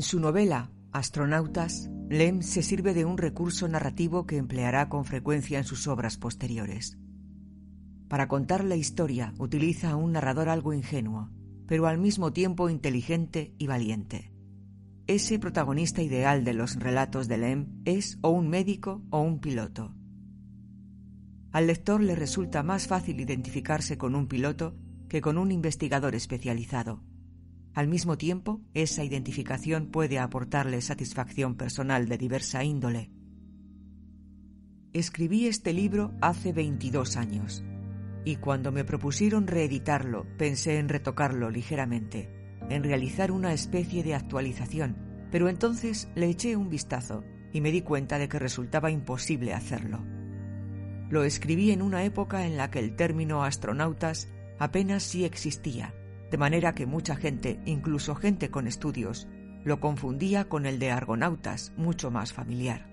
En su novela Astronautas, Lem se sirve de un recurso narrativo que empleará con frecuencia en sus obras posteriores. Para contar la historia utiliza a un narrador algo ingenuo, pero al mismo tiempo inteligente y valiente. Ese protagonista ideal de los relatos de Lem es o un médico o un piloto. Al lector le resulta más fácil identificarse con un piloto que con un investigador especializado. Al mismo tiempo, esa identificación puede aportarle satisfacción personal de diversa índole. Escribí este libro hace 22 años y cuando me propusieron reeditarlo pensé en retocarlo ligeramente, en realizar una especie de actualización, pero entonces le eché un vistazo y me di cuenta de que resultaba imposible hacerlo. Lo escribí en una época en la que el término astronautas apenas sí existía de manera que mucha gente, incluso gente con estudios, lo confundía con el de argonautas, mucho más familiar.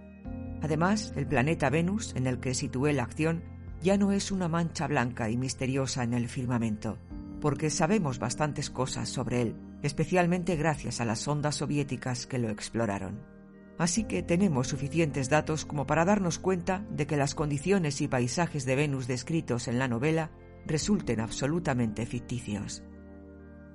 Además, el planeta Venus, en el que situé la acción, ya no es una mancha blanca y misteriosa en el firmamento, porque sabemos bastantes cosas sobre él, especialmente gracias a las sondas soviéticas que lo exploraron. Así que tenemos suficientes datos como para darnos cuenta de que las condiciones y paisajes de Venus descritos en la novela resulten absolutamente ficticios.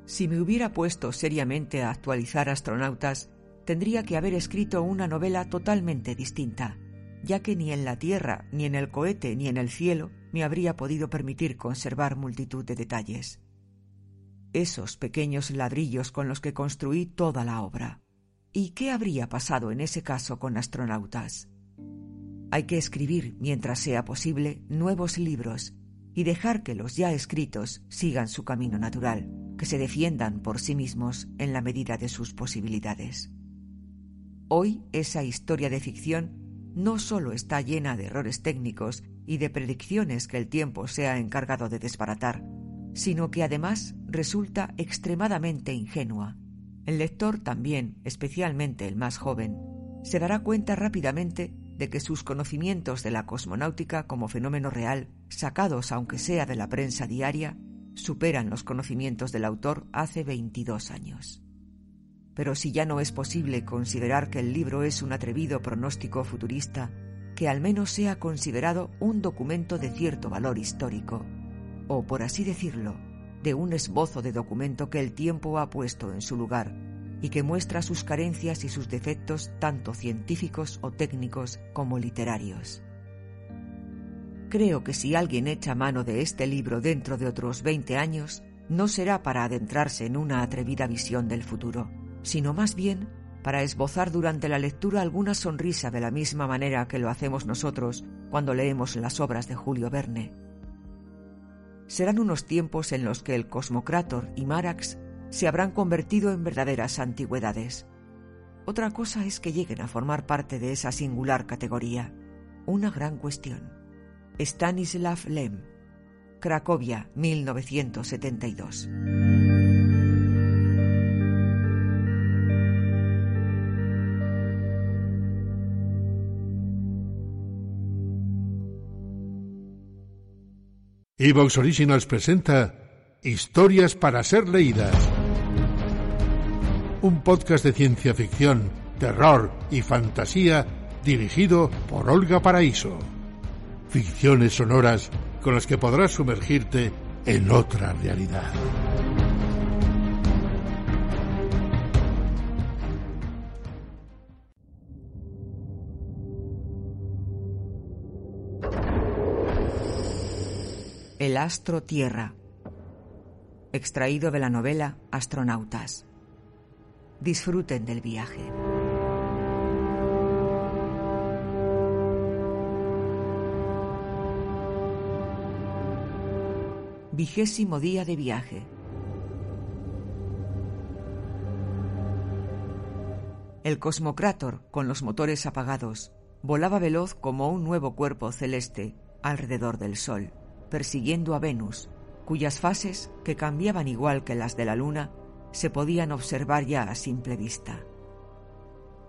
Si me hubiera puesto seriamente a actualizar astronautas, tendría que haber escrito una novela totalmente distinta, ya que ni en la Tierra, ni en el cohete, ni en el cielo me habría podido permitir conservar multitud de detalles. Esos pequeños ladrillos con los que construí toda la obra. ¿Y qué habría pasado en ese caso con astronautas? Hay que escribir, mientras sea posible, nuevos libros y dejar que los ya escritos sigan su camino natural que se defiendan por sí mismos en la medida de sus posibilidades. Hoy esa historia de ficción no solo está llena de errores técnicos y de predicciones que el tiempo se ha encargado de desbaratar, sino que además resulta extremadamente ingenua. El lector también, especialmente el más joven, se dará cuenta rápidamente de que sus conocimientos de la cosmonáutica como fenómeno real, sacados aunque sea de la prensa diaria, superan los conocimientos del autor hace 22 años. Pero si ya no es posible considerar que el libro es un atrevido pronóstico futurista, que al menos sea considerado un documento de cierto valor histórico, o por así decirlo, de un esbozo de documento que el tiempo ha puesto en su lugar y que muestra sus carencias y sus defectos tanto científicos o técnicos como literarios. Creo que si alguien echa mano de este libro dentro de otros 20 años, no será para adentrarse en una atrevida visión del futuro, sino más bien para esbozar durante la lectura alguna sonrisa de la misma manera que lo hacemos nosotros cuando leemos las obras de Julio Verne. Serán unos tiempos en los que el Cosmocrator y Marax se habrán convertido en verdaderas antigüedades. Otra cosa es que lleguen a formar parte de esa singular categoría, una gran cuestión. Stanislav Lem, Cracovia, 1972. Evox Originals presenta Historias para ser leídas. Un podcast de ciencia ficción, terror y fantasía dirigido por Olga Paraíso ficciones sonoras con las que podrás sumergirte en otra realidad. El astro Tierra. Extraído de la novela Astronautas. Disfruten del viaje. Vigésimo día de viaje. El Cosmocrator, con los motores apagados, volaba veloz como un nuevo cuerpo celeste alrededor del Sol, persiguiendo a Venus, cuyas fases, que cambiaban igual que las de la Luna, se podían observar ya a simple vista.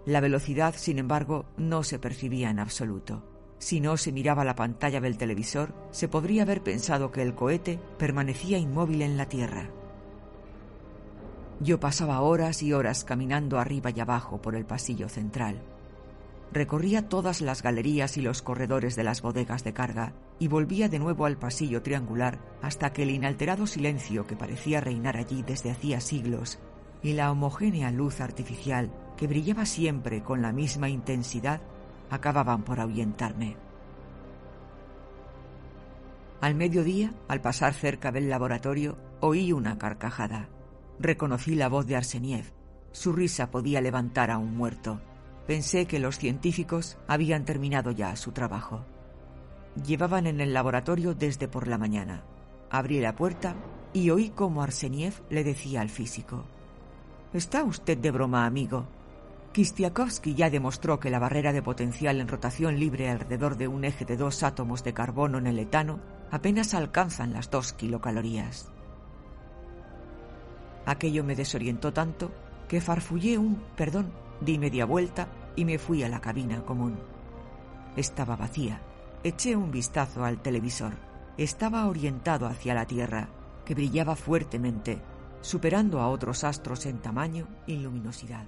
La velocidad, sin embargo, no se percibía en absoluto. Si no se miraba la pantalla del televisor, se podría haber pensado que el cohete permanecía inmóvil en la Tierra. Yo pasaba horas y horas caminando arriba y abajo por el pasillo central. Recorría todas las galerías y los corredores de las bodegas de carga y volvía de nuevo al pasillo triangular hasta que el inalterado silencio que parecía reinar allí desde hacía siglos y la homogénea luz artificial que brillaba siempre con la misma intensidad acababan por ahuyentarme. Al mediodía, al pasar cerca del laboratorio, oí una carcajada. Reconocí la voz de Arseniev. Su risa podía levantar a un muerto. Pensé que los científicos habían terminado ya su trabajo. Llevaban en el laboratorio desde por la mañana. Abrí la puerta y oí cómo Arseniev le decía al físico: ¿Está usted de broma, amigo? Kistiakowski ya demostró que la barrera de potencial en rotación libre alrededor de un eje de dos átomos de carbono en el etano apenas alcanzan las dos kilocalorías. Aquello me desorientó tanto que farfullé un perdón, di media vuelta y me fui a la cabina común. Estaba vacía. Eché un vistazo al televisor. Estaba orientado hacia la Tierra, que brillaba fuertemente, superando a otros astros en tamaño y luminosidad